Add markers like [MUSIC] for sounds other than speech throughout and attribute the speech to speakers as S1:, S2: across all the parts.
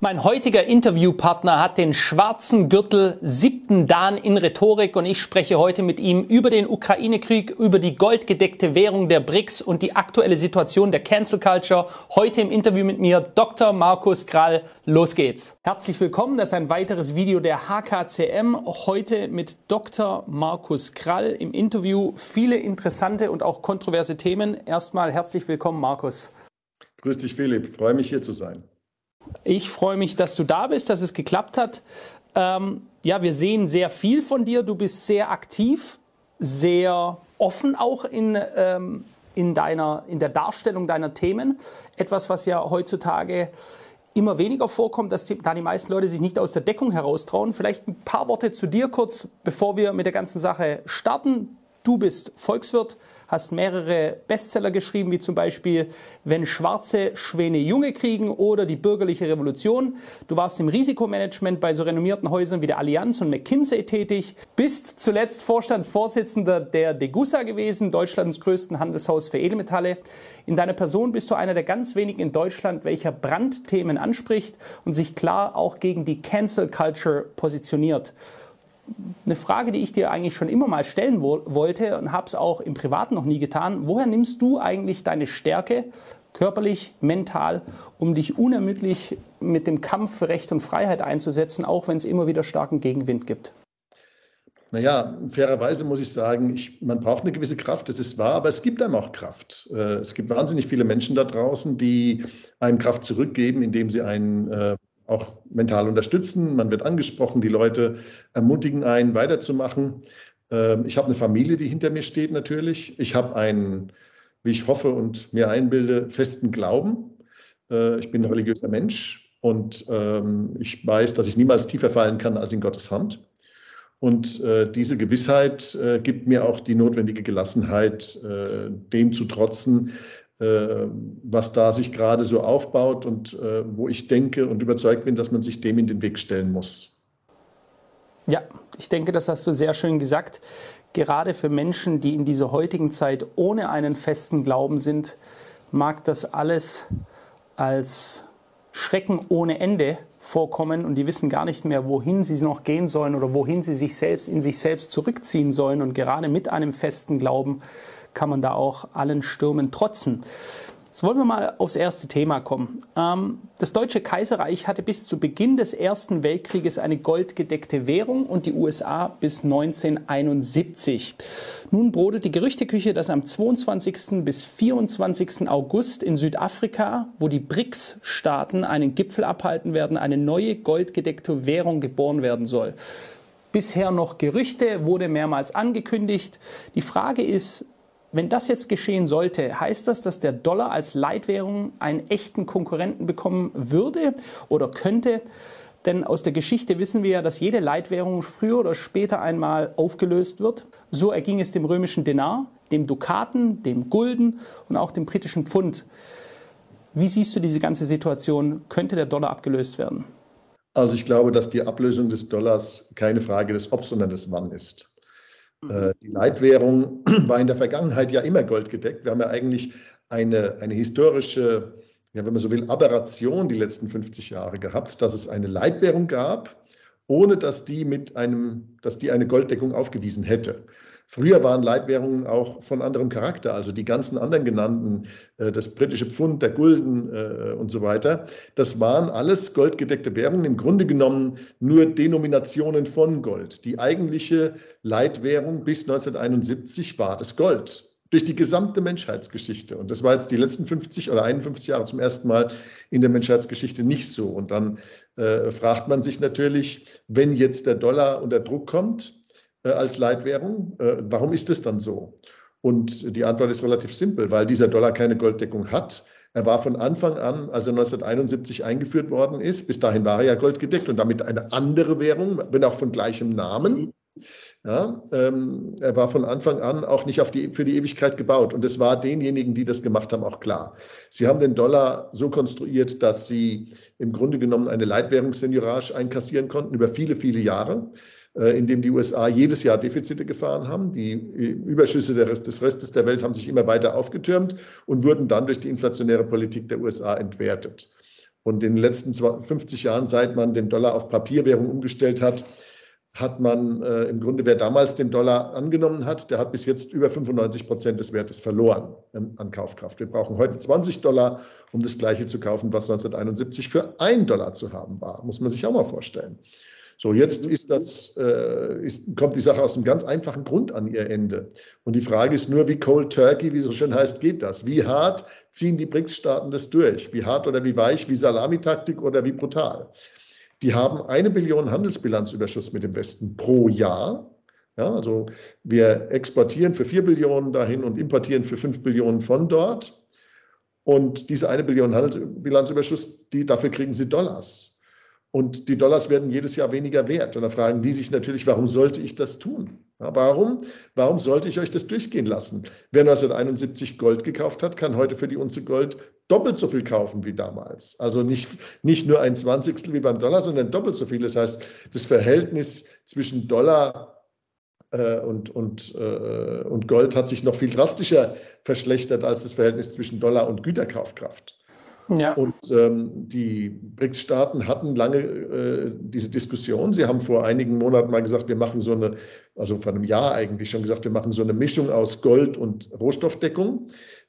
S1: Mein heutiger Interviewpartner hat den schwarzen Gürtel siebten Dan in Rhetorik und ich spreche heute mit ihm über den Ukraine-Krieg, über die goldgedeckte Währung der BRICS und die aktuelle Situation der Cancel Culture. Heute im Interview mit mir Dr. Markus Krall. Los geht's. Herzlich willkommen. Das ist ein weiteres Video der HKCM. Heute mit Dr. Markus Krall im Interview. Viele interessante und auch kontroverse Themen. Erstmal herzlich willkommen, Markus.
S2: Grüß dich, Philipp. Freue mich hier zu sein.
S1: Ich freue mich, dass du da bist, dass es geklappt hat. Ähm, ja, wir sehen sehr viel von dir. Du bist sehr aktiv, sehr offen auch in, ähm, in, deiner, in der Darstellung deiner Themen. Etwas, was ja heutzutage immer weniger vorkommt, dass die, da die meisten Leute sich nicht aus der Deckung heraustrauen. Vielleicht ein paar Worte zu dir kurz, bevor wir mit der ganzen Sache starten. Du bist Volkswirt, hast mehrere Bestseller geschrieben, wie zum Beispiel Wenn schwarze Schwäne Junge kriegen oder Die bürgerliche Revolution. Du warst im Risikomanagement bei so renommierten Häusern wie der Allianz und McKinsey tätig, bist zuletzt Vorstandsvorsitzender der Degussa gewesen, Deutschlands größten Handelshaus für Edelmetalle. In deiner Person bist du einer der ganz wenigen in Deutschland, welcher Brandthemen anspricht und sich klar auch gegen die Cancel Culture positioniert eine Frage, die ich dir eigentlich schon immer mal stellen wo wollte und habe es auch im Privaten noch nie getan. Woher nimmst du eigentlich deine Stärke, körperlich, mental, um dich unermüdlich mit dem Kampf für Recht und Freiheit einzusetzen, auch wenn es immer wieder starken Gegenwind gibt?
S2: Naja, fairerweise muss ich sagen, ich, man braucht eine gewisse Kraft, das ist wahr, aber es gibt einem auch Kraft. Äh, es gibt wahnsinnig viele Menschen da draußen, die einem Kraft zurückgeben, indem sie einen äh, auch mental unterstützen. Man wird angesprochen, die Leute ermutigen einen, weiterzumachen. Ähm, ich habe eine Familie, die hinter mir steht natürlich. Ich habe einen, wie ich hoffe und mir einbilde, festen Glauben. Äh, ich bin ein religiöser Mensch und ähm, ich weiß, dass ich niemals tiefer fallen kann als in Gottes Hand. Und äh, diese Gewissheit äh, gibt mir auch die notwendige Gelassenheit, dem zu trotzen, was da sich gerade so aufbaut und äh, wo ich denke und überzeugt bin, dass man sich dem in den Weg stellen muss.
S1: Ja, ich denke, das hast du sehr schön gesagt. Gerade für Menschen, die in dieser heutigen Zeit ohne einen festen Glauben sind, mag das alles als Schrecken ohne Ende vorkommen und die wissen gar nicht mehr, wohin sie noch gehen sollen oder wohin sie sich selbst in sich selbst zurückziehen sollen. Und gerade mit einem festen Glauben kann man da auch allen Stürmen trotzen. Jetzt wollen wir mal aufs erste Thema kommen. Ähm, das Deutsche Kaiserreich hatte bis zu Beginn des Ersten Weltkrieges eine goldgedeckte Währung und die USA bis 1971. Nun brodelt die Gerüchteküche, dass am 22. bis 24. August in Südafrika, wo die BRICS-Staaten einen Gipfel abhalten werden, eine neue goldgedeckte Währung geboren werden soll. Bisher noch Gerüchte, wurde mehrmals angekündigt. Die Frage ist, wenn das jetzt geschehen sollte, heißt das, dass der Dollar als Leitwährung einen echten Konkurrenten bekommen würde oder könnte? Denn aus der Geschichte wissen wir ja, dass jede Leitwährung früher oder später einmal aufgelöst wird. So erging es dem römischen Denar, dem Dukaten, dem Gulden und auch dem britischen Pfund. Wie siehst du diese ganze Situation? Könnte der Dollar abgelöst werden?
S2: Also ich glaube, dass die Ablösung des Dollars keine Frage des Ob, sondern des Wann ist. Mhm. Äh, die Leitwährung [CLEARS THROAT] war in der Vergangenheit ja immer goldgedeckt. Wir haben ja eigentlich eine, eine historische, ja, wenn man so will, Aberration die letzten 50 Jahre gehabt, dass es eine Leitwährung gab, ohne dass die mit einem, dass die eine Golddeckung aufgewiesen hätte. Früher waren Leitwährungen auch von anderem Charakter, also die ganzen anderen genannten, äh, das britische Pfund, der Gulden äh, und so weiter, das waren alles goldgedeckte Währungen, im Grunde genommen nur Denominationen von Gold. Die eigentliche Leitwährung bis 1971 war das Gold durch die gesamte Menschheitsgeschichte. Und das war jetzt die letzten 50 oder 51 Jahre zum ersten Mal in der Menschheitsgeschichte nicht so. Und dann äh, fragt man sich natürlich, wenn jetzt der Dollar unter Druck kommt, als Leitwährung. Äh, warum ist es dann so? Und die Antwort ist relativ simpel, weil dieser Dollar keine Golddeckung hat, Er war von Anfang an, als er 1971 eingeführt worden ist, bis dahin war er ja goldgedeckt und damit eine andere Währung, wenn auch von gleichem Namen. Ja, ähm, er war von Anfang an auch nicht die, für die Ewigkeit gebaut. Und es war denjenigen, die das gemacht haben, auch klar. Sie haben den Dollar so konstruiert, dass sie im Grunde genommen eine Leitwährungsseniorage einkassieren konnten über viele, viele Jahre, äh, indem die USA jedes Jahr Defizite gefahren haben. Die äh, Überschüsse des Restes der Welt haben sich immer weiter aufgetürmt und wurden dann durch die inflationäre Politik der USA entwertet. Und in den letzten 50 Jahren, seit man den Dollar auf Papierwährung umgestellt hat, hat man äh, im Grunde, wer damals den Dollar angenommen hat, der hat bis jetzt über 95 Prozent des Wertes verloren ähm, an Kaufkraft. Wir brauchen heute 20 Dollar, um das Gleiche zu kaufen, was 1971 für 1 Dollar zu haben war. Muss man sich auch mal vorstellen. So, jetzt ist das, äh, ist, kommt die Sache aus einem ganz einfachen Grund an ihr Ende. Und die Frage ist nur, wie Cold Turkey, wie so schön heißt, geht das? Wie hart ziehen die BRICS-Staaten das durch? Wie hart oder wie weich, wie Salamitaktik oder wie brutal? Die haben eine Billion Handelsbilanzüberschuss mit dem Westen pro Jahr. Ja, also wir exportieren für vier Billionen dahin und importieren für fünf Billionen von dort. Und diese eine Billion Handelsbilanzüberschuss, die, dafür kriegen sie Dollars. Und die Dollars werden jedes Jahr weniger wert. Und da fragen die sich natürlich, warum sollte ich das tun? Warum? Warum sollte ich euch das durchgehen lassen? Wer 1971 Gold gekauft hat, kann heute für die Unze Gold doppelt so viel kaufen wie damals. Also nicht, nicht nur ein Zwanzigstel wie beim Dollar, sondern doppelt so viel. Das heißt, das Verhältnis zwischen Dollar äh, und, und, äh, und Gold hat sich noch viel drastischer verschlechtert als das Verhältnis zwischen Dollar und Güterkaufkraft. Ja. Und ähm, die BRICS-Staaten hatten lange äh, diese Diskussion. Sie haben vor einigen Monaten mal gesagt, wir machen so eine, also vor einem Jahr eigentlich schon gesagt, wir machen so eine Mischung aus Gold und Rohstoffdeckung.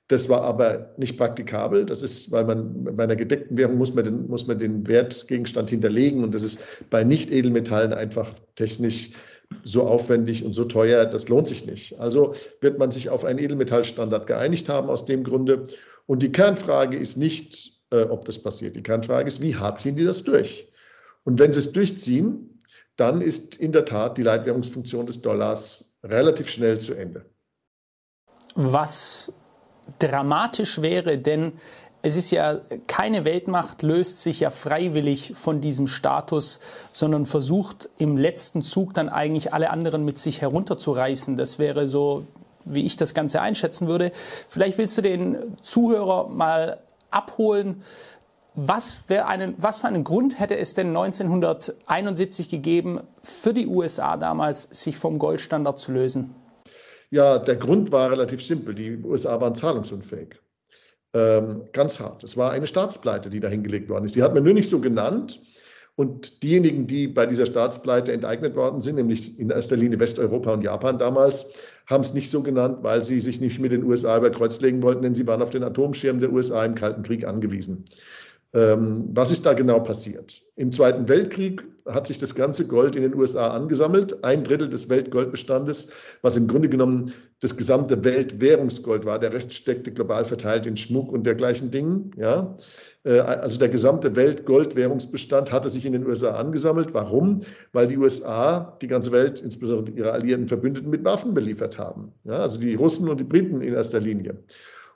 S2: Das war aber nicht praktikabel. Das ist, weil man bei einer gedeckten Währung muss man den, muss man den Wertgegenstand hinterlegen und das ist bei Nicht-Edelmetallen einfach technisch so aufwendig und so teuer, das lohnt sich nicht. Also wird man sich auf einen Edelmetallstandard geeinigt haben aus dem Grunde. Und die Kernfrage ist nicht, äh, ob das passiert. Die Kernfrage ist, wie hart ziehen die das durch? Und wenn sie es durchziehen, dann ist in der Tat die Leitwährungsfunktion des Dollars relativ schnell zu Ende.
S1: Was dramatisch wäre, denn es ist ja keine Weltmacht löst sich ja freiwillig von diesem Status, sondern versucht im letzten Zug dann eigentlich alle anderen mit sich herunterzureißen. Das wäre so, wie ich das Ganze einschätzen würde. Vielleicht willst du den Zuhörer mal abholen. Was, einen, was für einen Grund hätte es denn 1971 gegeben, für die USA damals, sich vom Goldstandard zu lösen?
S2: Ja, der Grund war relativ simpel. Die USA waren zahlungsunfähig. Ähm, ganz hart. Es war eine Staatspleite, die da hingelegt worden ist. Die hat man nur nicht so genannt. Und diejenigen, die bei dieser Staatspleite enteignet worden sind, nämlich in erster Linie Westeuropa und Japan damals, haben es nicht so genannt, weil sie sich nicht mit den USA über Kreuz legen wollten, denn sie waren auf den Atomschirm der USA im Kalten Krieg angewiesen. Ähm, was ist da genau passiert? Im Zweiten Weltkrieg hat sich das ganze Gold in den USA angesammelt, ein Drittel des Weltgoldbestandes, was im Grunde genommen das gesamte Weltwährungsgold war. Der Rest steckte global verteilt in Schmuck und dergleichen Dingen. Ja? Äh, also der gesamte Weltgoldwährungsbestand hatte sich in den USA angesammelt. Warum? Weil die USA die ganze Welt, insbesondere ihre alliierten Verbündeten, mit Waffen beliefert haben. Ja? Also die Russen und die Briten in erster Linie.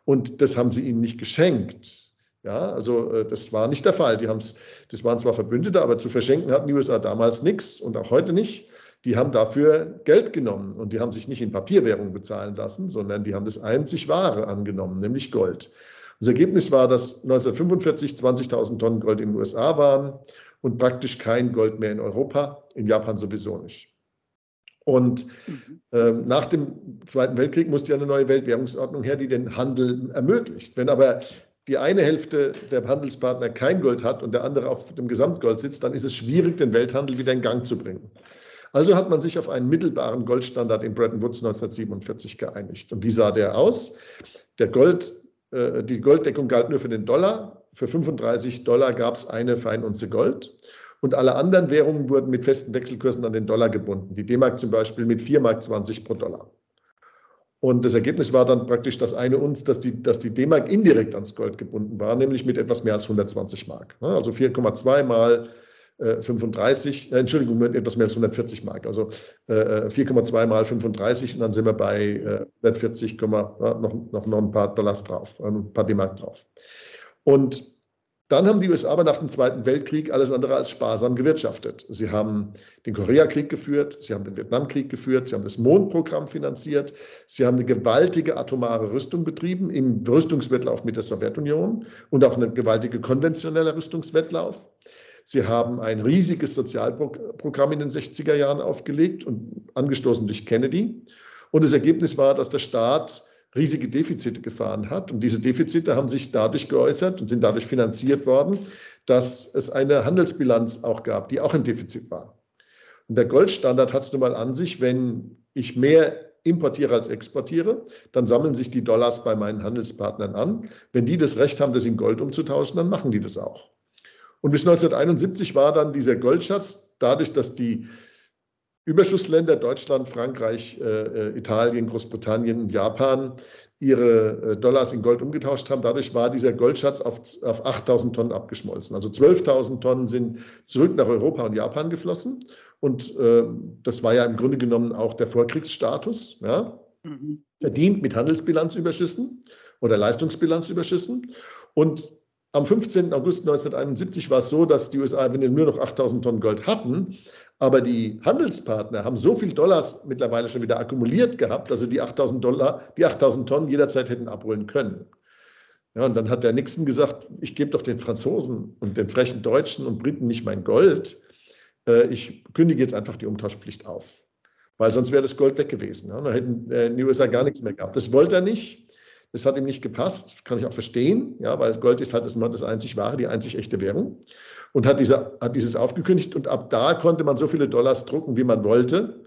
S2: Und das haben sie ihnen nicht geschenkt ja, also äh, das war nicht der Fall. Die haben's, das waren zwar Verbündete, aber zu verschenken hatten die USA damals nichts und auch heute nicht. Die haben dafür Geld genommen und die haben sich nicht in Papierwährung bezahlen lassen, sondern die haben das einzig Wahre angenommen, nämlich Gold. Das Ergebnis war, dass 1945 20.000 Tonnen Gold in den USA waren und praktisch kein Gold mehr in Europa, in Japan sowieso nicht. Und äh, nach dem Zweiten Weltkrieg musste ja eine neue Weltwährungsordnung her, die den Handel ermöglicht. Wenn aber die eine Hälfte der Handelspartner kein Gold hat und der andere auf dem Gesamtgold sitzt, dann ist es schwierig, den Welthandel wieder in Gang zu bringen. Also hat man sich auf einen mittelbaren Goldstandard in Bretton Woods 1947 geeinigt. Und wie sah der aus? Der Gold, äh, die Golddeckung galt nur für den Dollar. Für 35 Dollar gab es eine Feinunze Gold. Und alle anderen Währungen wurden mit festen Wechselkursen an den Dollar gebunden. Die D-Mark zum Beispiel mit 4,20 Mark pro Dollar. Und das Ergebnis war dann praktisch das eine uns, dass die, dass die D-Mark indirekt ans Gold gebunden war, nämlich mit etwas mehr als 120 Mark. Also 4,2 mal 35, äh, äh, Entschuldigung, etwas mehr als 140 Mark. Also äh, 4,2 äh, mal 35 und dann sind wir bei äh, 140, noch, noch, noch ein paar Dollars drauf, ein paar D-Mark drauf. Und dann haben die USA aber nach dem Zweiten Weltkrieg alles andere als sparsam gewirtschaftet. Sie haben den Koreakrieg geführt, sie haben den Vietnamkrieg geführt, sie haben das Mondprogramm finanziert, sie haben eine gewaltige atomare Rüstung betrieben im Rüstungswettlauf mit der Sowjetunion und auch eine gewaltige konventionelle Rüstungswettlauf. Sie haben ein riesiges Sozialprogramm in den 60er Jahren aufgelegt und angestoßen durch Kennedy. Und das Ergebnis war, dass der Staat riesige Defizite gefahren hat. Und diese Defizite haben sich dadurch geäußert und sind dadurch finanziert worden, dass es eine Handelsbilanz auch gab, die auch ein Defizit war. Und der Goldstandard hat es nun mal an sich, wenn ich mehr importiere als exportiere, dann sammeln sich die Dollars bei meinen Handelspartnern an. Wenn die das Recht haben, das in Gold umzutauschen, dann machen die das auch. Und bis 1971 war dann dieser Goldschatz, dadurch, dass die Überschussländer Deutschland, Frankreich, äh, äh Italien, Großbritannien Japan ihre äh, Dollars in Gold umgetauscht haben. Dadurch war dieser Goldschatz auf, auf 8000 Tonnen abgeschmolzen. Also 12.000 Tonnen sind zurück nach Europa und Japan geflossen. Und äh, das war ja im Grunde genommen auch der Vorkriegsstatus, ja? Mhm. verdient mit Handelsbilanzüberschüssen oder Leistungsbilanzüberschüssen. Und am 15. August 1971 war es so, dass die USA nur noch 8000 Tonnen Gold hatten, aber die Handelspartner haben so viel Dollars mittlerweile schon wieder akkumuliert gehabt, dass sie die 8000 Dollar, die 8000 Tonnen jederzeit hätten abholen können. Ja, und dann hat der Nixon gesagt, ich gebe doch den Franzosen und den frechen Deutschen und Briten nicht mein Gold. Äh, ich kündige jetzt einfach die Umtauschpflicht auf. Weil sonst wäre das Gold weg gewesen. Dann hätten äh, die USA gar nichts mehr gehabt. Das wollte er nicht. Das hat ihm nicht gepasst. Kann ich auch verstehen. Ja, weil Gold ist halt das, das einzig wahre, die einzig echte Währung und hat, diese, hat dieses aufgekündigt. Und ab da konnte man so viele Dollars drucken, wie man wollte.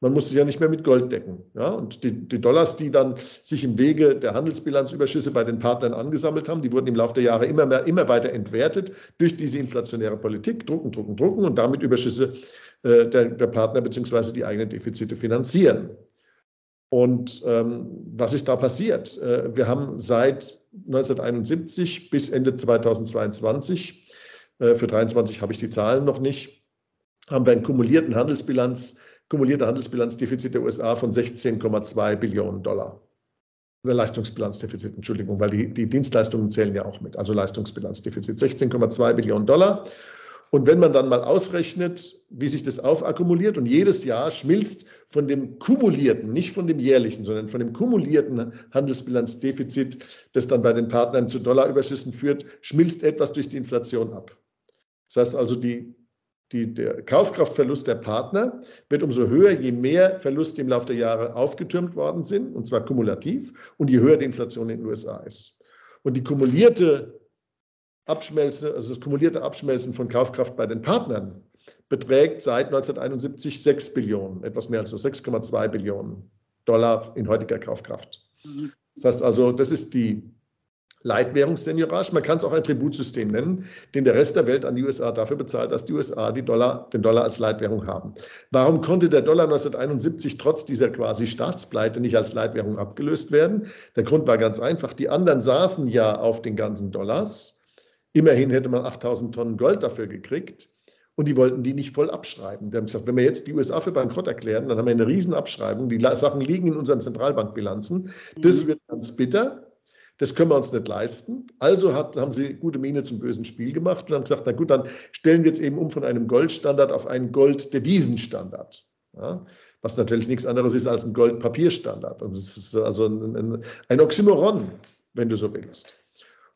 S2: Man musste sie ja nicht mehr mit Gold decken. Ja? Und die, die, Dollars, die dann sich im Wege der Handelsbilanzüberschüsse bei den Partnern angesammelt haben, die wurden im Laufe der Jahre immer, mehr, immer weiter entwertet durch diese inflationäre Politik. Drucken, drucken, drucken und damit Überschüsse äh, der, der Partner bzw. die eigenen Defizite finanzieren. Und ähm, was ist da passiert? Äh, wir haben seit 1971 bis Ende 2022 äh, für 23 habe ich die Zahlen noch nicht. Haben wir einen kumulierten Handelsbilanz, kumulierte Handelsbilanzdefizit der USA von 16,2 Billionen Dollar. Leistungsbilanzdefizit, Entschuldigung, weil die, die Dienstleistungen zählen ja auch mit. Also Leistungsbilanzdefizit 16,2 Billionen Dollar. Und wenn man dann mal ausrechnet, wie sich das aufakkumuliert und jedes Jahr schmilzt von dem kumulierten, nicht von dem jährlichen, sondern von dem kumulierten Handelsbilanzdefizit, das dann bei den Partnern zu Dollarüberschüssen führt, schmilzt etwas durch die Inflation ab. Das heißt also, die, die, der Kaufkraftverlust der Partner wird umso höher, je mehr Verluste im Laufe der Jahre aufgetürmt worden sind, und zwar kumulativ, und je höher die Inflation in den USA ist. Und die kumulierte Abschmelzen, also das kumulierte Abschmelzen von Kaufkraft bei den Partnern beträgt seit 1971 6 Billionen, etwas mehr als so 6,2 Billionen Dollar in heutiger Kaufkraft. Mhm. Das heißt also, das ist die Leitwährungsseniourage. Man kann es auch ein Tributsystem nennen, den der Rest der Welt an die USA dafür bezahlt, dass die USA die Dollar, den Dollar als Leitwährung haben. Warum konnte der Dollar 1971 trotz dieser quasi Staatspleite nicht als Leitwährung abgelöst werden? Der Grund war ganz einfach. Die anderen saßen ja auf den ganzen Dollars. Immerhin hätte man 8000 Tonnen Gold dafür gekriegt. Und die wollten die nicht voll abschreiben. Die haben gesagt, wenn wir jetzt die USA für bankrott erklären, dann haben wir eine Riesenabschreibung. Die Sachen liegen in unseren Zentralbankbilanzen. Das mhm. wird ganz bitter. Das können wir uns nicht leisten. Also hat, haben sie gute Miene zum bösen Spiel gemacht und haben gesagt, na gut, dann stellen wir jetzt eben um von einem Goldstandard auf einen Golddevisenstandard. Ja, was natürlich nichts anderes ist als ein Goldpapierstandard. Und es ist also ein, ein, ein Oxymoron, wenn du so willst.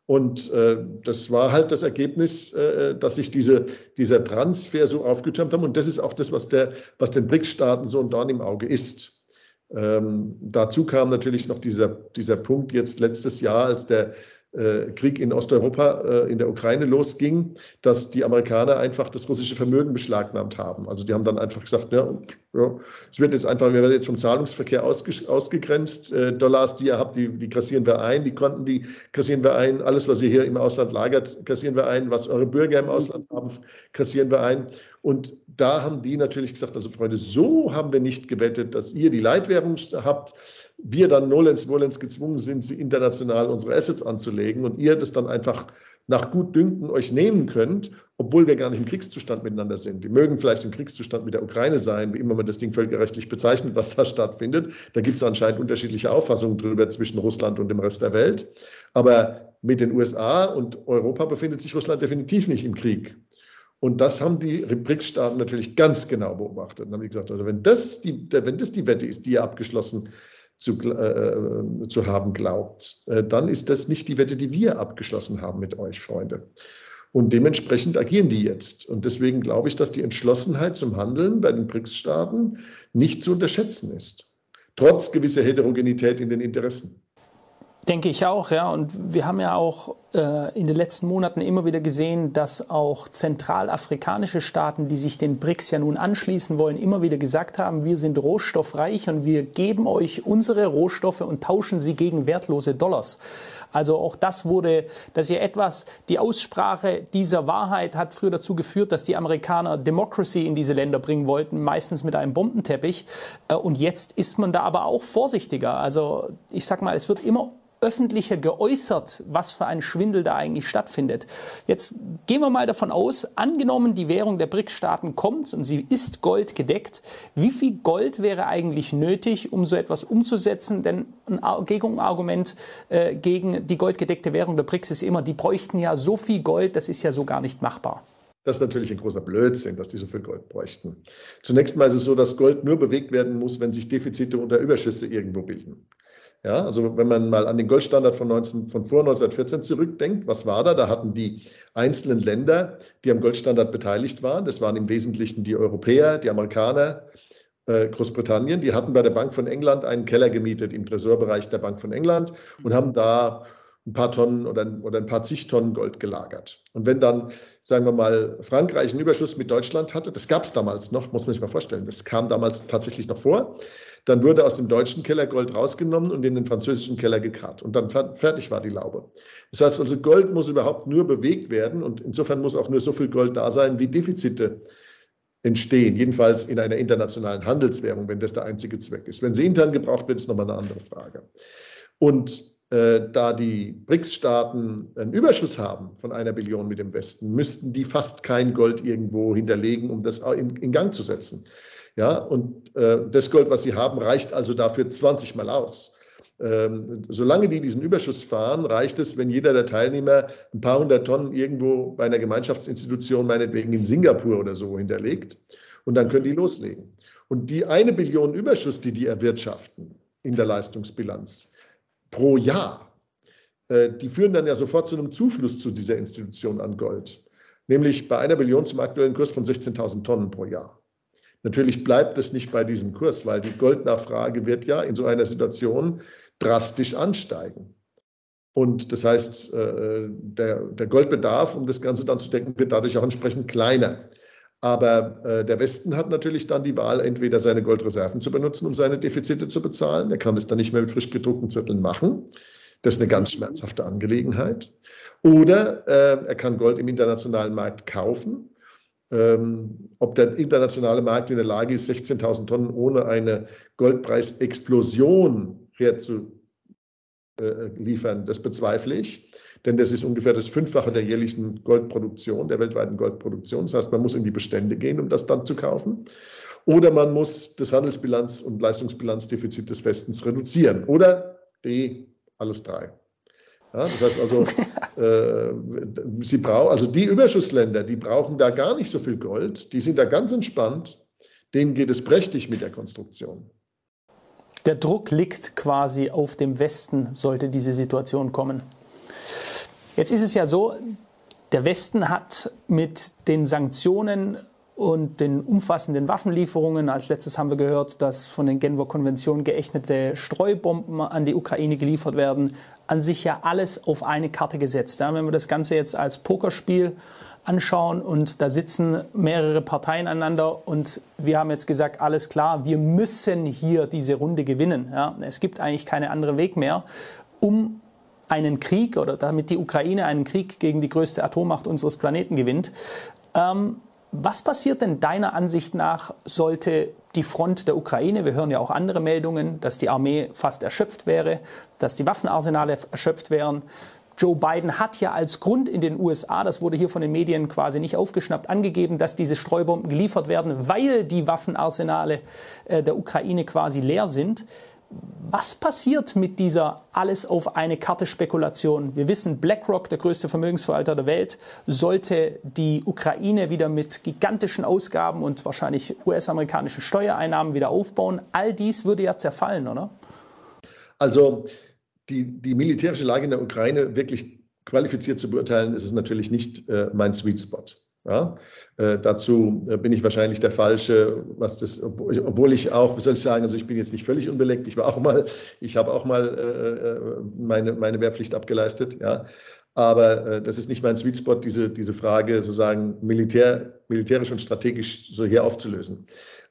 S2: Und äh, das war halt das Ergebnis, äh, dass sich diese, dieser Transfer so aufgetürmt haben. Und das ist auch das, was, der, was den BRICS-Staaten so ein Dorn im Auge ist. Ähm, dazu kam natürlich noch dieser, dieser Punkt jetzt letztes Jahr, als der äh, Krieg in Osteuropa, äh, in der Ukraine losging, dass die Amerikaner einfach das russische Vermögen beschlagnahmt haben. Also die haben dann einfach gesagt, ja, ja es wird jetzt einfach, wir werden jetzt vom Zahlungsverkehr ausge, ausgegrenzt. Äh, Dollars, die ihr habt, die, die kassieren wir ein, die Konten, die kassieren wir ein. Alles, was ihr hier im Ausland lagert, kassieren wir ein. Was eure Bürger im Ausland haben, kassieren wir ein. Und da haben die natürlich gesagt, also Freunde, so haben wir nicht gewettet, dass ihr die Leitwährung habt wir dann nolens volens gezwungen sind, sie international unsere Assets anzulegen und ihr das dann einfach nach Gutdünken euch nehmen könnt, obwohl wir gar nicht im Kriegszustand miteinander sind. Wir mögen vielleicht im Kriegszustand mit der Ukraine sein, wie immer man das Ding völkerrechtlich bezeichnet, was da stattfindet. Da gibt es anscheinend unterschiedliche Auffassungen drüber zwischen Russland und dem Rest der Welt. Aber mit den USA und Europa befindet sich Russland definitiv nicht im Krieg. Und das haben die BRICS-Staaten natürlich ganz genau beobachtet. Und haben gesagt, also wenn das die, wenn das die Wette ist, die ihr abgeschlossen zu, äh, zu haben glaubt, äh, dann ist das nicht die Wette, die wir abgeschlossen haben mit euch, Freunde. Und dementsprechend agieren die jetzt. Und deswegen glaube ich, dass die Entschlossenheit zum Handeln bei den BRICS-Staaten nicht zu unterschätzen ist, trotz gewisser Heterogenität in den Interessen.
S1: Denke ich auch, ja. Und wir haben ja auch äh, in den letzten Monaten immer wieder gesehen, dass auch zentralafrikanische Staaten, die sich den BRICS ja nun anschließen wollen, immer wieder gesagt haben, wir sind rohstoffreich und wir geben euch unsere Rohstoffe und tauschen sie gegen wertlose Dollars. Also auch das wurde, das ist ja etwas, die Aussprache dieser Wahrheit hat früher dazu geführt, dass die Amerikaner Democracy in diese Länder bringen wollten, meistens mit einem Bombenteppich. Äh, und jetzt ist man da aber auch vorsichtiger. Also ich sag mal, es wird immer öffentlicher geäußert, was für ein Schwindel da eigentlich stattfindet. Jetzt gehen wir mal davon aus, angenommen die Währung der BRICS-Staaten kommt und sie ist Gold gedeckt, wie viel Gold wäre eigentlich nötig, um so etwas umzusetzen? Denn ein Gegenargument äh, gegen die goldgedeckte Währung der BRICS ist immer, die bräuchten ja so viel Gold, das ist ja so gar nicht machbar.
S2: Das ist natürlich ein großer Blödsinn, dass die so viel Gold bräuchten. Zunächst mal ist es so, dass Gold nur bewegt werden muss, wenn sich Defizite oder Überschüsse irgendwo bilden. Ja, also wenn man mal an den Goldstandard von, 19, von vor 1914 zurückdenkt, was war da? Da hatten die einzelnen Länder, die am Goldstandard beteiligt waren, das waren im Wesentlichen die Europäer, die Amerikaner, äh, Großbritannien, die hatten bei der Bank von England einen Keller gemietet im Tresorbereich der Bank von England und haben da ein paar Tonnen oder, oder ein paar zig Tonnen Gold gelagert. Und wenn dann, sagen wir mal, Frankreich einen Überschuss mit Deutschland hatte, das gab es damals noch, muss man sich mal vorstellen, das kam damals tatsächlich noch vor, dann wurde aus dem deutschen Keller Gold rausgenommen und in den französischen Keller gekarrt. Und dann fertig war die Laube. Das heißt also, Gold muss überhaupt nur bewegt werden und insofern muss auch nur so viel Gold da sein, wie Defizite entstehen. Jedenfalls in einer internationalen Handelswährung, wenn das der einzige Zweck ist. Wenn sie intern gebraucht wird, ist nochmal eine andere Frage. Und äh, da die BRICS-Staaten einen Überschuss haben von einer Billion mit dem Westen, müssten die fast kein Gold irgendwo hinterlegen, um das in, in Gang zu setzen. Ja, und äh, das Gold, was sie haben, reicht also dafür 20 Mal aus. Ähm, solange die diesen Überschuss fahren, reicht es, wenn jeder der Teilnehmer ein paar hundert Tonnen irgendwo bei einer Gemeinschaftsinstitution, meinetwegen in Singapur oder so, hinterlegt. Und dann können die loslegen. Und die eine Billion Überschuss, die die erwirtschaften in der Leistungsbilanz pro Jahr, äh, die führen dann ja sofort zu einem Zufluss zu dieser Institution an Gold. Nämlich bei einer Billion zum aktuellen Kurs von 16.000 Tonnen pro Jahr. Natürlich bleibt es nicht bei diesem Kurs, weil die Goldnachfrage wird ja in so einer Situation drastisch ansteigen. Und das heißt, äh, der, Goldbedarf, um das Ganze dann zu decken, wird dadurch auch entsprechend kleiner. Aber äh, der Westen hat natürlich dann die Wahl, entweder seine Goldreserven zu benutzen, um seine Defizite zu bezahlen. Er kann es dann nicht mehr mit frisch gedruckten Zetteln machen. Das ist eine ganz schmerzhafte Angelegenheit. Oder äh, er kann Gold im internationalen Markt kaufen ähm, ob der internationale Markt in der Lage ist, 16.000 Tonnen ohne eine Goldpreisexplosion herzuliefern, das bezweifle ich. Denn das ist ungefähr das Fünffache der jährlichen Goldproduktion, der weltweiten Goldproduktion. Das heißt, man muss in die Bestände gehen, um das dann zu kaufen. Oder man muss das Handelsbilanz- und Leistungsbilanzdefizit des Westens reduzieren. Oder D, alles drei. Ja, das heißt also, [LAUGHS] äh, sie brauchen, also die Überschussländer, die brauchen da gar nicht so viel Gold, die sind da ganz entspannt, denen geht es prächtig mit der Konstruktion.
S1: Der Druck liegt quasi auf dem Westen, sollte diese Situation kommen. Jetzt ist es ja so, der Westen hat mit den Sanktionen und den umfassenden Waffenlieferungen. Als letztes haben wir gehört, dass von den Genfer Konventionen geächtete Streubomben an die Ukraine geliefert werden. An sich ja alles auf eine Karte gesetzt. Ja, wenn wir das Ganze jetzt als Pokerspiel anschauen und da sitzen mehrere Parteien aneinander und wir haben jetzt gesagt, alles klar, wir müssen hier diese Runde gewinnen. Ja, es gibt eigentlich keinen anderen Weg mehr, um einen Krieg oder damit die Ukraine einen Krieg gegen die größte Atommacht unseres Planeten gewinnt. Ähm, was passiert denn deiner Ansicht nach, sollte die Front der Ukraine, wir hören ja auch andere Meldungen, dass die Armee fast erschöpft wäre, dass die Waffenarsenale erschöpft wären,
S3: Joe Biden hat ja als Grund in den USA, das wurde hier von den Medien quasi nicht aufgeschnappt, angegeben, dass diese Streubomben geliefert werden, weil die Waffenarsenale äh, der Ukraine quasi leer sind. Was passiert mit dieser alles auf eine Karte Spekulation? Wir wissen, BlackRock, der größte Vermögensverwalter der Welt, sollte die Ukraine wieder mit gigantischen Ausgaben und wahrscheinlich US-amerikanischen Steuereinnahmen wieder aufbauen. All dies würde ja zerfallen, oder?
S2: Also die, die militärische Lage in der Ukraine wirklich qualifiziert zu beurteilen, ist es natürlich nicht äh, mein Sweet Spot. Ja? Äh, dazu äh, bin ich wahrscheinlich der Falsche, was das, obwohl ich auch, wie soll ich sagen, also ich bin jetzt nicht völlig unbeleckt, ich war auch mal, ich habe auch mal äh, äh, meine, meine Wehrpflicht abgeleistet, ja. Aber äh, das ist nicht mein Sweet Spot, diese, diese Frage sozusagen militär, militärisch und strategisch so hier aufzulösen.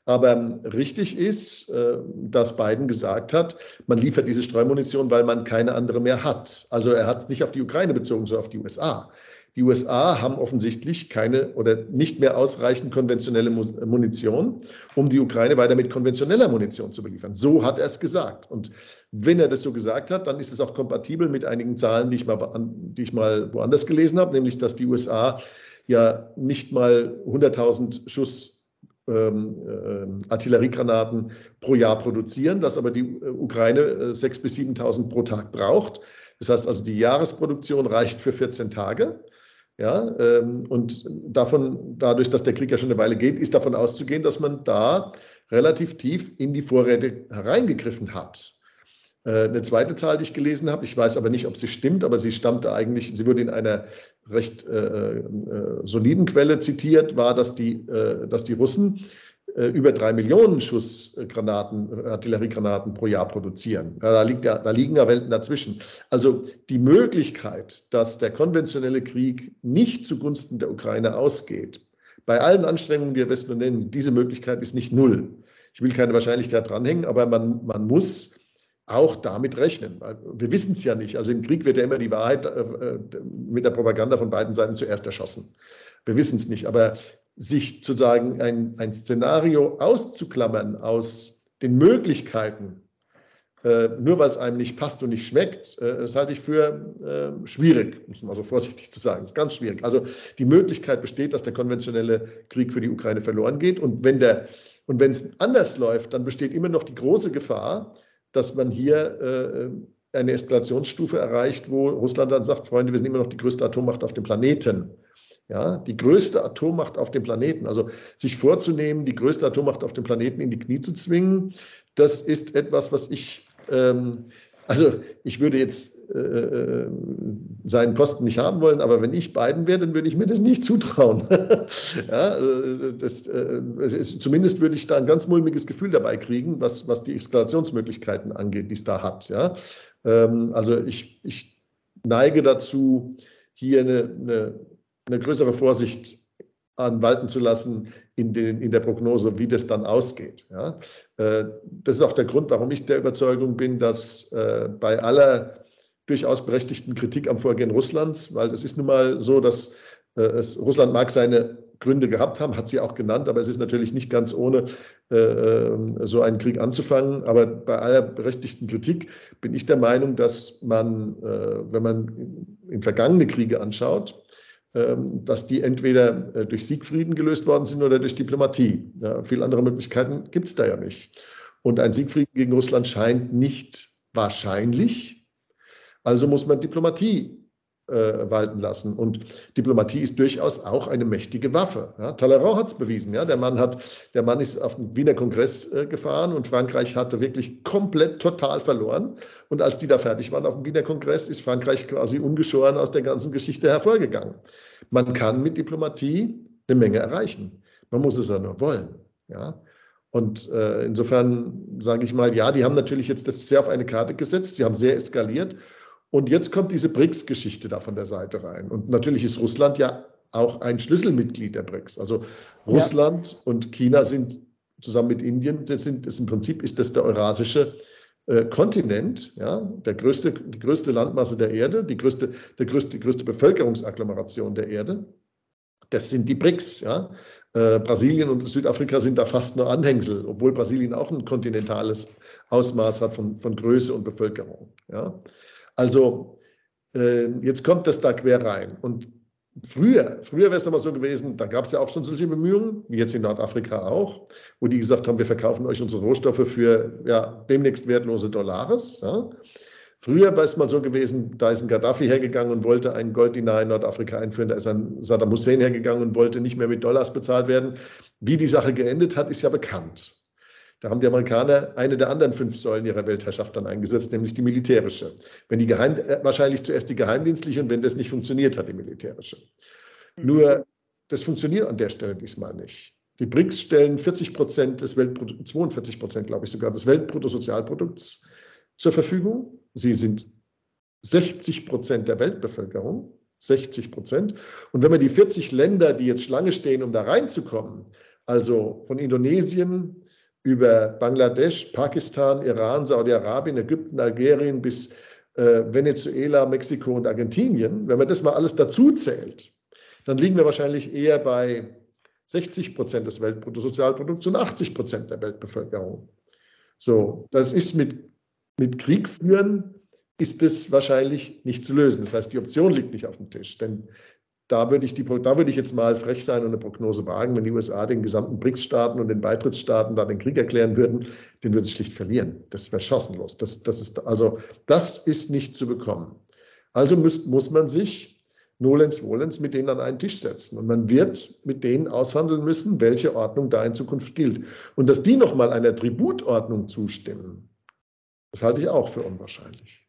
S2: Aber ähm, richtig ist, dass Biden gesagt hat, man liefert diese Streumunition, weil man keine andere mehr hat. Also er hat es nicht auf die Ukraine bezogen, sondern auf die USA. Die USA haben offensichtlich keine oder nicht mehr ausreichend konventionelle Munition, um die Ukraine weiter mit konventioneller Munition zu beliefern. So hat er es gesagt. Und wenn er das so gesagt hat, dann ist es auch kompatibel mit einigen Zahlen, die ich mal, die ich mal woanders gelesen habe, nämlich dass die USA ja nicht mal 100.000 Schuss ähm, äh, Artilleriegranaten pro Jahr produzieren, dass aber die äh, Ukraine äh, 6.000 bis 7.000 pro Tag braucht. Das heißt also, die Jahresproduktion reicht für 14 Tage. Ja, ähm, und davon, dadurch, dass der Krieg ja schon eine Weile geht, ist davon auszugehen, dass man da relativ tief in die Vorräte hereingegriffen hat. Äh, eine zweite Zahl, die ich gelesen habe, ich weiß aber nicht, ob sie stimmt, aber sie stammte eigentlich, sie wurde in einer recht äh, äh, soliden Quelle zitiert, war, dass die, äh, dass die Russen äh, über drei Millionen Schuss Granaten, Artilleriegranaten pro Jahr produzieren. Da, liegt ja, da liegen ja Welten dazwischen. Also die Möglichkeit, dass der konventionelle Krieg nicht zugunsten der Ukraine ausgeht, bei allen Anstrengungen, die wir Westen nennen, diese Möglichkeit ist nicht null. Ich will keine Wahrscheinlichkeit dranhängen, aber man, man muss auch damit rechnen. Wir wissen es ja nicht. Also im Krieg wird ja immer die Wahrheit äh, mit der Propaganda von beiden Seiten zuerst erschossen. Wir wissen es nicht. Aber sich sozusagen ein, ein Szenario auszuklammern aus den Möglichkeiten, äh, nur weil es einem nicht passt und nicht schmeckt, äh, das halte ich für äh, schwierig, muss man so [LAUGHS] vorsichtig zu sagen. Das ist ganz schwierig. Also die Möglichkeit besteht, dass der konventionelle Krieg für die Ukraine verloren geht. Und wenn der und wenn es anders läuft, dann besteht immer noch die große Gefahr, dass man hier äh, eine Eskalationsstufe erreicht, wo Russland dann sagt, Freunde, wir sind immer noch die größte Atommacht auf dem Planeten ja, die größte Atommacht auf dem Planeten. Also sich vorzunehmen, die größte Atommacht auf dem Planeten in die Knie zu zwingen, das ist etwas, was ich, ähm, also ich würde jetzt äh, äh seinen Posten nicht haben wollen, aber wenn ich Biden wäre, dann würde ich mir das nicht zutrauen. [LAUGHS] ja, also, das, äh, ist, zumindest würde ich da ein ganz mulmiges Gefühl dabei kriegen, was, was die Eskalationsmöglichkeiten angeht, die es da hat. Ja? Ähm, also ich, ich neige dazu, hier eine, eine eine größere Vorsicht anwalten zu lassen in, den, in der Prognose, wie das dann ausgeht. Ja. Äh, das ist auch der Grund, warum ich der Überzeugung bin, dass äh, bei aller durchaus berechtigten Kritik am Vorgehen Russlands, weil es ist nun mal so, dass äh, es, Russland mag seine Gründe gehabt haben, hat sie auch genannt, aber es ist natürlich nicht ganz ohne so einen Krieg anzufangen. Aber bei aller berechtigten Kritik bin ich der Meinung, dass man, wenn man in vergangene Kriege anschaut, ähm, dass die entweder äh, durch Siegfrieden gelöst worden sind oder durch Diplomatie. Ja, viele andere Möglichkeiten gibt es da ja nicht. Und ein Siegfrieden gegen Russland scheint nicht wahrscheinlich. Also muss man Diplomatie äh, walten lassen. Und Diplomatie ist durchaus auch eine mächtige Waffe. Ja, Talleyrand hat es bewiesen. Ja, der, Mann hat, der Mann ist auf den Wiener Kongress äh, gefahren und Frankreich hatte wirklich komplett total verloren. Und als die da fertig waren auf dem Wiener Kongress, ist Frankreich quasi ungeschoren aus der ganzen Geschichte hervorgegangen. Man kann mit Diplomatie eine Menge erreichen. Man muss es ja nur wollen. Ja? Und äh, insofern sage ich mal, ja, die haben natürlich jetzt das sehr auf eine Karte gesetzt, sie haben sehr eskaliert. Und jetzt kommt diese BRICS-Geschichte da von der Seite rein. Und natürlich ist Russland ja auch ein Schlüsselmitglied der BRICS. Also Russland ja. und China sind zusammen mit Indien, das sind das im Prinzip ist das der eurasische äh, Kontinent, ja, der größte, die größte Landmasse der Erde, die größte, der größte, die größte Bevölkerungsagglomeration der Erde. Das sind die BRICS. Ja. Äh, Brasilien und Südafrika sind da fast nur Anhängsel, obwohl Brasilien auch ein kontinentales Ausmaß hat von, von Größe und Bevölkerung. Ja. Also äh, jetzt kommt das da quer rein. Und früher, früher wäre es aber so gewesen, da gab es ja auch schon solche Bemühungen, wie jetzt in Nordafrika auch, wo die gesagt haben, wir verkaufen euch unsere Rohstoffe für ja, demnächst wertlose Dollares. Ja. Früher war es mal so gewesen, da ist ein Gaddafi hergegangen und wollte einen Golddinar in Nordafrika einführen, da ist ein Saddam Hussein hergegangen und wollte nicht mehr mit Dollars bezahlt werden. Wie die Sache geendet hat, ist ja bekannt. Da haben die Amerikaner eine der anderen fünf Säulen ihrer Weltherrschaft dann eingesetzt, nämlich die militärische. Wenn die Geheim, äh, wahrscheinlich zuerst die geheimdienstliche und wenn das nicht funktioniert hat, die militärische. Mhm. Nur, das funktioniert an der Stelle diesmal nicht. Die BRICS stellen 40 Prozent des Weltprodukts, 42 Prozent, glaube ich sogar, des Weltbruttosozialprodukts zur Verfügung. Sie sind 60 Prozent der Weltbevölkerung. 60 Prozent. Und wenn man die 40 Länder, die jetzt Schlange stehen, um da reinzukommen, also von Indonesien über Bangladesch, Pakistan, Iran, Saudi-Arabien, Ägypten, Algerien bis äh, Venezuela, Mexiko und Argentinien, wenn man das mal alles dazu zählt, dann liegen wir wahrscheinlich eher bei 60 Prozent des Weltbruttosozialprodukts und 80 Prozent der Weltbevölkerung. So, das ist mit, mit Krieg führen, ist es wahrscheinlich nicht zu lösen. Das heißt, die Option liegt nicht auf dem Tisch. Denn da würde ich, die, da würde ich jetzt mal frech sein und eine Prognose wagen, wenn die USA den gesamten BRICS-Staaten und den Beitrittsstaaten da den Krieg erklären würden, den würden sie schlicht verlieren. Das wäre chancenlos. Das, das ist, also, das ist nicht zu bekommen. Also muss, muss man sich nolens volens mit denen an einen Tisch setzen. Und man wird mit denen aushandeln müssen, welche Ordnung da in Zukunft gilt. Und dass die nochmal einer Tributordnung zustimmen, das halte ich auch für unwahrscheinlich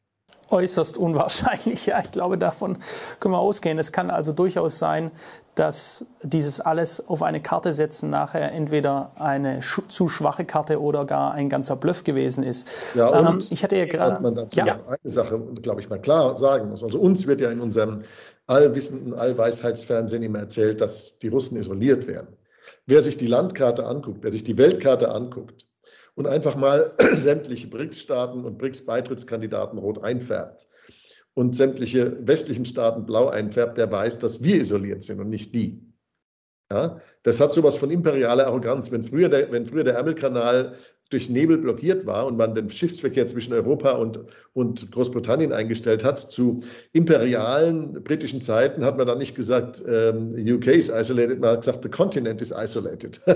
S1: äußerst unwahrscheinlich. [LAUGHS] Ja, ich glaube, davon können wir ausgehen. Es kann also durchaus sein, dass dieses alles auf eine Karte setzen nachher entweder eine zu schwache Karte oder gar ein ganzer Bluff gewesen ist.
S2: Ja, und ähm, ich hatte ja gerade. Was man dazu ja. eine Sache, glaube ich, mal klar sagen muss. Also uns wird ja in unserem allwissenden Allweisheitsfernsehen immer erzählt, dass die Russen isoliert werden. Wer sich die Landkarte anguckt, wer sich die Weltkarte anguckt, und einfach mal [CLEARS THROAT] sämtliche BRICS-Staaten und BRICS-Beitrittskandidaten rot einfärbt und sämtliche westlichen Staaten blau einfärbt, der weiß, dass wir isoliert sind und nicht die. Ja, das hat sowas von imperialer Arroganz. Wenn früher der, wenn früher der Ärmelkanal durch Nebel blockiert war und man den Schiffsverkehr zwischen Europa und, und Großbritannien eingestellt hat, zu imperialen britischen Zeiten hat man dann nicht gesagt, ähm, UK is isolated, man hat gesagt, the continent is isolated. [LAUGHS]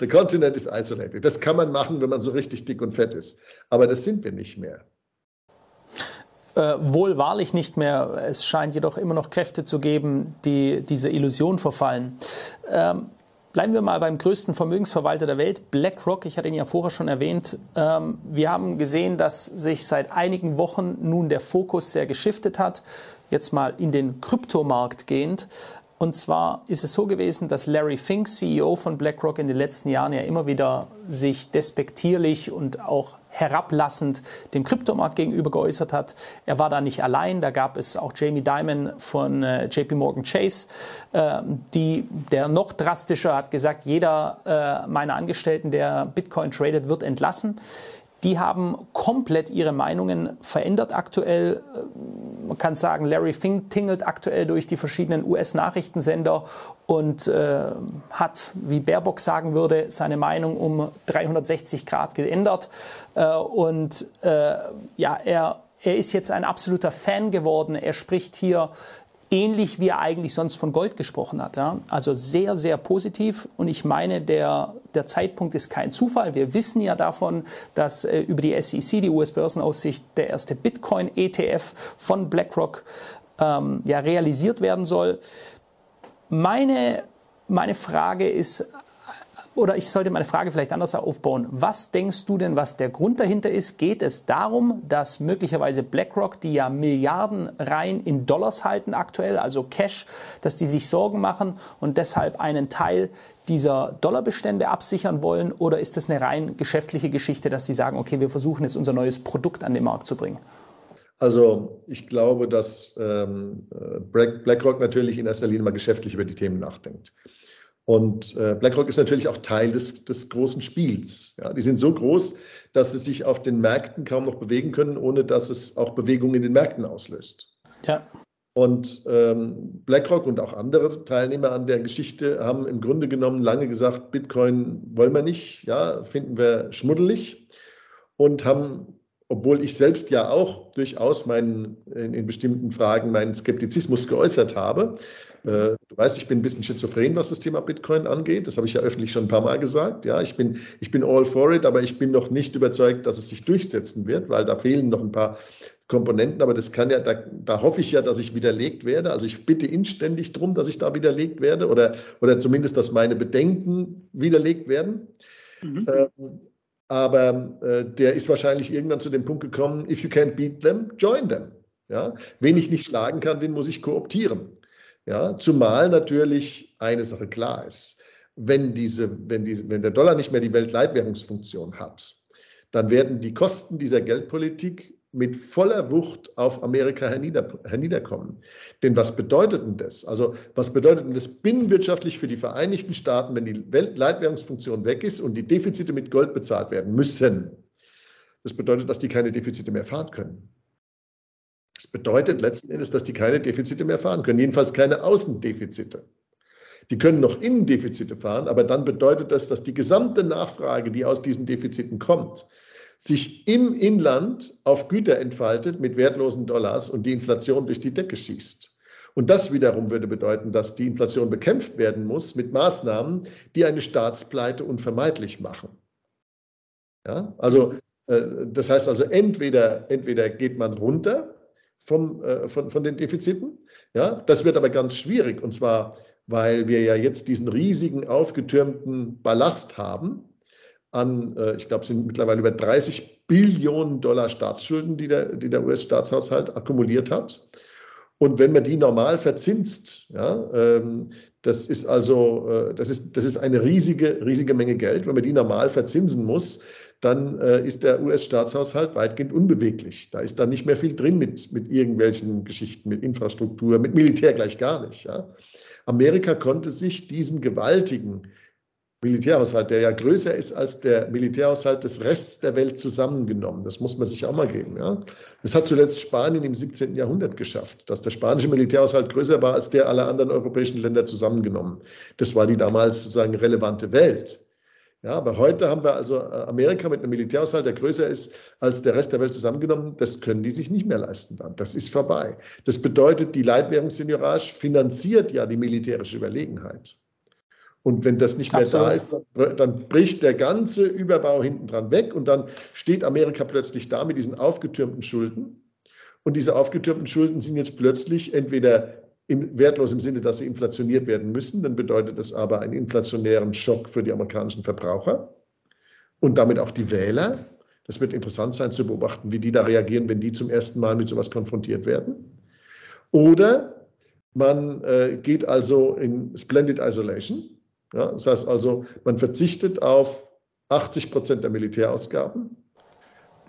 S2: the continent is isolated. Das kann man machen, wenn man so richtig dick und fett ist. Aber das sind wir nicht mehr.
S1: Äh, wohl wahrlich nicht mehr. Es scheint jedoch immer noch Kräfte zu geben, die dieser Illusion verfallen. Ähm, Bleiben wir mal beim größten Vermögensverwalter der Welt, BlackRock. Ich hatte ihn ja vorher schon erwähnt. Ähm, wir haben gesehen, dass sich seit einigen Wochen nun der Fokus sehr geschiftet hat. Jetzt mal in den Kryptomarkt gehend. Und zwar ist es so gewesen, dass Larry Fink, CEO von BlackRock, in den letzten Jahren ja immer wieder sich despektierlich und auch herablassend dem Kryptomarkt gegenüber geäußert hat. Er war da nicht allein, da gab es auch Jamie Dimon von äh, JP Morgan Chase, äh, die, der noch drastischer hat gesagt, jeder äh, meiner Angestellten, der Bitcoin tradet, wird entlassen die haben komplett ihre Meinungen verändert aktuell. Man kann sagen, Larry Fink tingelt aktuell durch die verschiedenen US-Nachrichtensender und äh, hat, wie Baerbock sagen würde, seine Meinung um 360 Grad geändert. Äh, und äh, ja, er, er ist jetzt ein absoluter Fan geworden. Er spricht hier ähnlich wie er eigentlich sonst von Gold gesprochen hat. Ja? Also sehr, sehr positiv. Und ich meine, der, der Zeitpunkt ist kein Zufall. Wir wissen ja davon, dass äh, über die SEC, die US-Börsenaussicht, der erste Bitcoin-ETF von BlackRock ähm, ja, realisiert werden soll. Meine, meine Frage ist oder ich sollte meine Frage vielleicht anders aufbauen. Was denkst du denn, was der Grund dahinter ist? Geht es darum, dass möglicherweise BlackRock, die ja Milliarden rein in Dollars halten aktuell, also Cash, dass die sich Sorgen machen und deshalb einen Teil dieser Dollarbestände absichern wollen? Oder ist das eine rein geschäftliche Geschichte, dass die sagen, okay, wir versuchen jetzt unser neues Produkt an den Markt zu bringen?
S2: Also ich glaube, dass ähm, BlackRock natürlich in erster Linie mal geschäftlich über die Themen nachdenkt. Und äh, BlackRock ist natürlich auch Teil des, des großen Spiels. Ja, die sind so groß, dass sie sich auf den Märkten kaum noch bewegen können, ohne dass es auch Bewegungen in den Märkten auslöst. Ja. Und ähm, BlackRock und auch andere Teilnehmer an der Geschichte haben im Grunde genommen lange gesagt, Bitcoin wollen wir nicht, ja, finden wir schmuddelig und haben obwohl ich selbst ja auch durchaus meinen, in, in bestimmten Fragen meinen Skeptizismus geäußert habe. Äh, du weißt, ich bin ein bisschen schizophren, was das Thema Bitcoin angeht. Das habe ich ja öffentlich schon ein paar Mal gesagt. Ja, ich bin, ich bin all for it, aber ich bin noch nicht überzeugt, dass es sich durchsetzen wird, weil da fehlen noch ein paar Komponenten. Aber das kann ja, da, da hoffe ich ja, dass ich widerlegt werde. Also ich bitte inständig darum, dass ich da widerlegt werde oder, oder zumindest, dass meine Bedenken widerlegt werden. Mhm. Ähm, aber äh, der ist wahrscheinlich irgendwann zu dem Punkt gekommen, if you can't beat them, join them. Ja? Wen ich nicht schlagen kann, den muss ich kooptieren. Ja? Zumal natürlich eine Sache klar ist. Wenn, diese, wenn, diese, wenn der Dollar nicht mehr die Weltleitwährungsfunktion hat, dann werden die Kosten dieser Geldpolitik mit voller Wucht auf Amerika hernieder, herniederkommen. Denn was bedeutet denn das? Also was bedeutet denn das binnenwirtschaftlich für die Vereinigten Staaten, wenn die Weltleitwährungsfunktion weg ist und die Defizite mit Gold bezahlt werden müssen? Das bedeutet, dass die keine Defizite mehr fahren können. Das bedeutet letzten Endes, dass die keine Defizite mehr fahren können, jedenfalls keine Außendefizite. Die können noch Innendefizite fahren, aber dann bedeutet das, dass die gesamte Nachfrage, die aus diesen Defiziten kommt, sich im Inland auf Güter entfaltet mit wertlosen Dollars und die Inflation durch die Decke schießt. Und das wiederum würde bedeuten, dass die Inflation bekämpft werden muss mit Maßnahmen, die eine Staatspleite unvermeidlich machen. Ja, also äh, das heißt also, entweder, entweder geht man runter vom, äh, von, von den Defiziten, ja, das wird aber ganz schwierig, und zwar, weil wir ja jetzt diesen riesigen aufgetürmten Ballast haben, an, äh, ich glaube, es sind mittlerweile über 30 Billionen Dollar Staatsschulden, die der, die der US-Staatshaushalt akkumuliert hat. Und wenn man die normal verzinst, ja, ähm, das ist also, äh, das ist, das ist eine riesige, riesige Menge Geld. Wenn man die normal verzinsen muss, dann äh, ist der US-Staatshaushalt weitgehend unbeweglich. Da ist dann nicht mehr viel drin mit, mit irgendwelchen Geschichten, mit Infrastruktur, mit Militär gleich gar nicht. Ja. Amerika konnte sich diesen gewaltigen Militärhaushalt, der ja größer ist als der Militärhaushalt des Rests der Welt zusammengenommen. Das muss man sich auch mal geben. Ja? Das hat zuletzt Spanien im 17. Jahrhundert geschafft, dass der spanische Militärhaushalt größer war als der aller anderen europäischen Länder zusammengenommen. Das war die damals sozusagen relevante Welt. Ja, aber heute haben wir also äh, Amerika mit einem Militärhaushalt, der größer ist als der Rest der Welt zusammengenommen. Das können die sich nicht mehr leisten dann. Das ist vorbei. Das bedeutet, die Leitwährungsseniorage finanziert ja die militärische Überlegenheit. Und wenn das nicht mehr Absolut. da ist, dann, bricht der ganze Überbau hinten dran weg und dann steht Amerika plötzlich da mit diesen aufgetürmten Schulden. Und diese aufgetürmten Schulden sind jetzt plötzlich entweder wertlos im Sinne, dass sie inflationiert werden müssen, dann bedeutet das aber einen inflationären Schock für die amerikanischen Verbraucher und damit auch die Wähler. Das wird interessant sein zu beobachten, wie die da reagieren, wenn die zum ersten Mal mit sowas konfrontiert werden. Oder man äh, geht also in Splendid Isolation ja, das heißt also, man verzichtet auf 80 Prozent der Militärausgaben,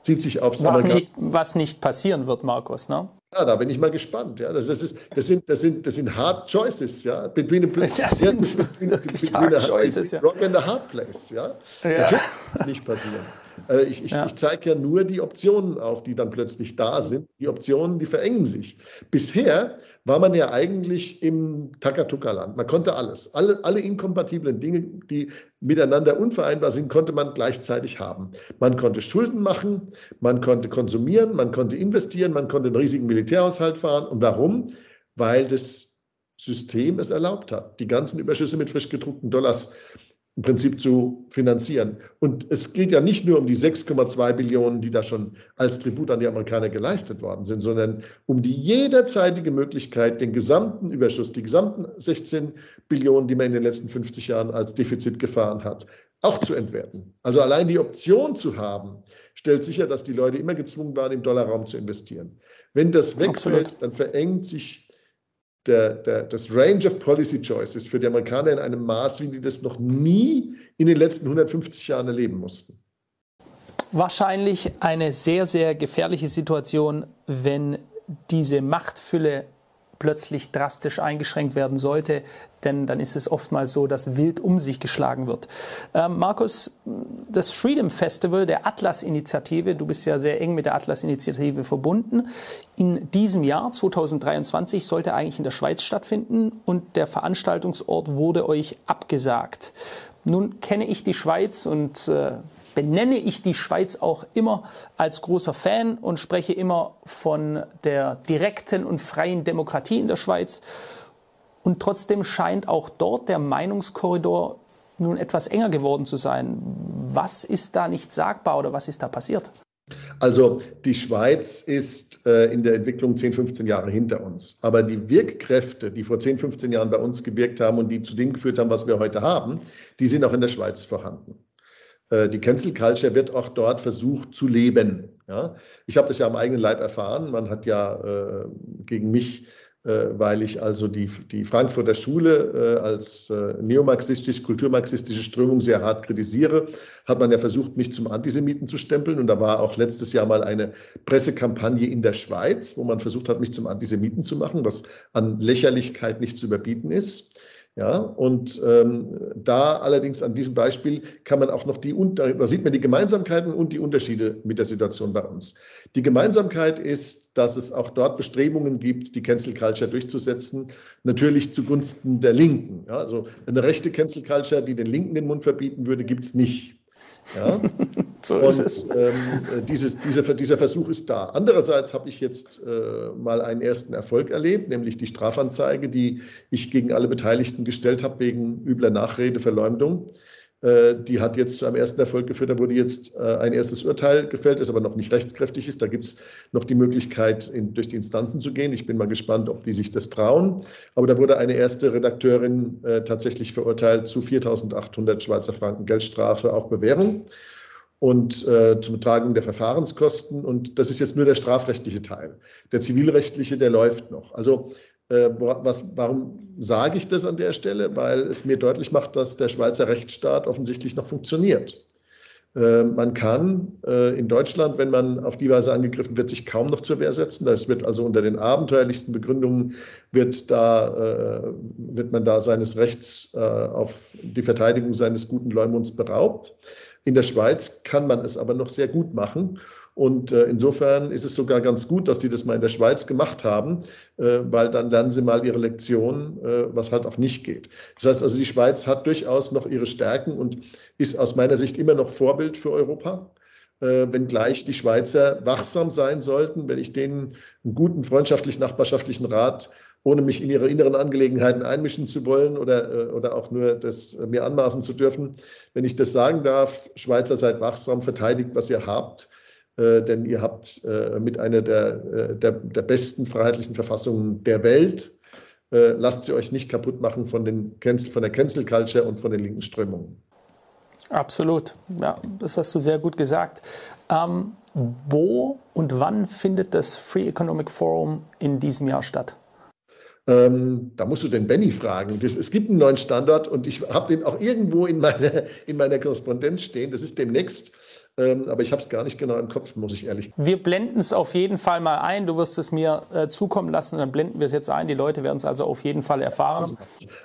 S2: zieht sich aufs
S1: was nicht, was nicht passieren wird, Markus, ne?
S2: Ja, da bin ich mal gespannt. Ja, das, ist, das, sind, das, sind, das sind hard choices, ja. Between a, [LAUGHS]
S1: das sind between, between hard a, choices, ja.
S2: Rock and a hard place, ja. ja. Natürlich wird es nicht passieren. Äh, ich, ich, ja. ich zeige ja nur die Optionen auf, die dann plötzlich da sind. Die Optionen, die verengen sich. Bisher war man ja eigentlich im Takatuka-Land. Man konnte alles. Alle, alle inkompatiblen Dinge, die miteinander unvereinbar sind, konnte man gleichzeitig haben. Man konnte Schulden machen, man konnte konsumieren, man konnte investieren, man konnte einen riesigen Militärhaushalt fahren. Und warum? Weil das System es erlaubt hat, die ganzen Überschüsse mit frisch gedruckten Dollars im Prinzip zu finanzieren. Und es geht ja nicht nur um die 6,2 Billionen, die da schon als Tribut an die Amerikaner geleistet worden sind, sondern um die jederzeitige Möglichkeit, den gesamten Überschuss, die gesamten 16 Billionen, die man in den letzten 50 Jahren als Defizit gefahren hat, auch zu entwerten. Also allein die Option zu haben, stellt sicher, dass die Leute immer gezwungen waren, im Dollarraum zu investieren. Wenn das wegfällt, Absolut. dann verengt sich der, der, das Range of Policy Choices für die Amerikaner in einem Maß, wie die das noch nie in den letzten 150 Jahren erleben mussten.
S1: Wahrscheinlich eine sehr, sehr gefährliche Situation, wenn diese Machtfülle plötzlich drastisch eingeschränkt werden sollte, denn dann ist es oftmals so, dass wild um sich geschlagen wird. Ähm, Markus, das Freedom Festival der Atlas-Initiative, du bist ja sehr eng mit der Atlas-Initiative verbunden, in diesem Jahr 2023 sollte eigentlich in der Schweiz stattfinden und der Veranstaltungsort wurde euch abgesagt. Nun kenne ich die Schweiz und äh, benenne ich die Schweiz auch immer als großer Fan und spreche immer von der direkten und freien Demokratie in der Schweiz. Und trotzdem scheint auch dort der Meinungskorridor nun etwas enger geworden zu sein. Was ist da nicht sagbar oder was ist da passiert?
S2: Also die Schweiz ist äh, in der Entwicklung 10, 15 Jahre hinter uns. Aber die Wirkkräfte, die vor 10, 15 Jahren bei uns gewirkt haben und die zu dem geführt haben, was wir heute haben, die sind auch in der Schweiz vorhanden. Äh, die Cancel Culture wird auch dort versucht zu leben. Ja? Ich habe das ja am eigenen Leib erfahren. Man hat ja äh, gegen mich äh, weil ich also die, die Frankfurter Schule äh, als äh, neomarxistisch-kulturmarxistische Strömung sehr hart kritisiere, hat man ja versucht, mich zum Antisemiten zu stempeln. Und da war auch letztes Jahr mal eine Pressekampagne in der Schweiz, wo man versucht hat, mich zum Antisemiten zu machen, was an Lächerlichkeit nicht zu überbieten ist. Ja, und ähm, da allerdings an diesem Beispiel kann man auch noch die, da sieht man die Gemeinsamkeiten und die Unterschiede mit der Situation bei uns. Die Gemeinsamkeit ist, dass es auch dort Bestrebungen gibt, die Cancel Culture durchzusetzen, natürlich zugunsten der Linken. Ja, also eine rechte Cancel Culture, die den Linken den Mund verbieten würde, gibt es nicht. Ja? [LAUGHS] so ist und, es. Ähm, dieses, dieser, dieser Versuch ist da. Andererseits habe ich jetzt äh, mal einen ersten Erfolg erlebt, nämlich die Strafanzeige, die ich gegen alle Beteiligten gestellt habe wegen übler Nachrede, Verleumdung. Äh, die hat jetzt zu einem ersten Erfolg geführt. Da wurde jetzt äh, ein erstes Urteil gefällt, das aber noch nicht rechtskräftig ist. Da gibt es noch die Möglichkeit, in, durch die Instanzen zu gehen. Ich bin mal gespannt, ob die sich das trauen. Aber da wurde eine erste Redakteurin äh, tatsächlich verurteilt zu 4.800 Schweizer Franken Geldstrafe auf Bewährung und äh, zum Betragen der Verfahrenskosten. Und das ist jetzt nur der strafrechtliche Teil. Der zivilrechtliche, der läuft noch. Also was, warum sage ich das an der Stelle? Weil es mir deutlich macht, dass der Schweizer Rechtsstaat offensichtlich noch funktioniert. Äh, man kann äh, in Deutschland, wenn man auf die Weise angegriffen wird, sich kaum noch zur Wehr setzen. Das wird also unter den abenteuerlichsten Begründungen wird, da, wird man da seines Rechts auf die Verteidigung seines guten Leumunds beraubt. In der Schweiz kann man es aber noch sehr gut machen. Und äh, insofern ist es sogar ganz gut, dass die das mal in der Schweiz gemacht haben, äh, weil dann lernen sie mal ihre Lektion, äh, was halt auch nicht geht. Das heißt also, die Schweiz hat durchaus noch ihre Stärken und ist aus meiner Sicht immer noch Vorbild für Europa. Äh, wenngleich die Schweizer wachsam sein sollten, wenn ich denen einen guten freundschaftlich-nachbarschaftlichen Rat ohne mich in ihre inneren Angelegenheiten einmischen zu wollen oder, äh, oder auch nur das mir anmaßen zu dürfen. Wenn ich das sagen darf, Schweizer seid wachsam, verteidigt, was ihr habt. Äh, denn ihr habt äh, mit einer der, äh, der, der, besten freiheitlichen Verfassungen der Welt. lasst sie euch nicht kaputt machen von, den Cancel, von der Cancel Culture und von den linken Strömungen.
S1: Absolut, ja, das hast du sehr gut gesagt. Ähm, wo und wann findet das Free Economic Forum in diesem Jahr statt?
S2: Ähm, da musst du den Benny fragen. Das, es gibt einen neuen Standort und ich habe den auch irgendwo in, meine, in meiner Korrespondenz stehen. Das ist demnächst ähm, aber ich habe es gar nicht genau im Kopf, muss ich ehrlich
S1: Wir blenden es auf jeden Fall mal ein. Du wirst es mir äh, zukommen lassen, dann blenden wir es jetzt ein. Die Leute werden es also auf jeden Fall erfahren.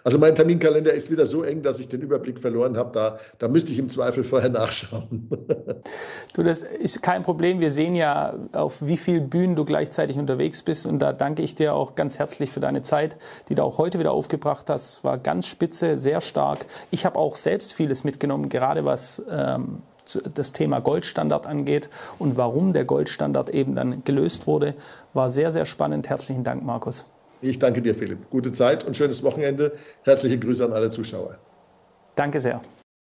S2: Also mein Terminkalender ist wieder so eng, dass ich den Überblick verloren habe. Da, da müsste ich im Zweifel vorher nachschauen. [LAUGHS]
S1: du, das ist kein Problem. Wir sehen ja, auf wie vielen Bühnen du gleichzeitig unterwegs bist. Und da danke ich dir auch ganz herzlich für deine Zeit, die du auch heute wieder aufgebracht hast. War ganz spitze, sehr stark. Ich habe auch selbst vieles mitgenommen, gerade was ähm, das Thema Goldstandard angeht und warum der Goldstandard eben dann gelöst wurde, war sehr, sehr spannend. Herzlichen Dank, Markus.
S2: Ich danke dir, Philipp. Gute Zeit und schönes Wochenende. Herzliche Grüße an alle Zuschauer.
S1: Danke sehr.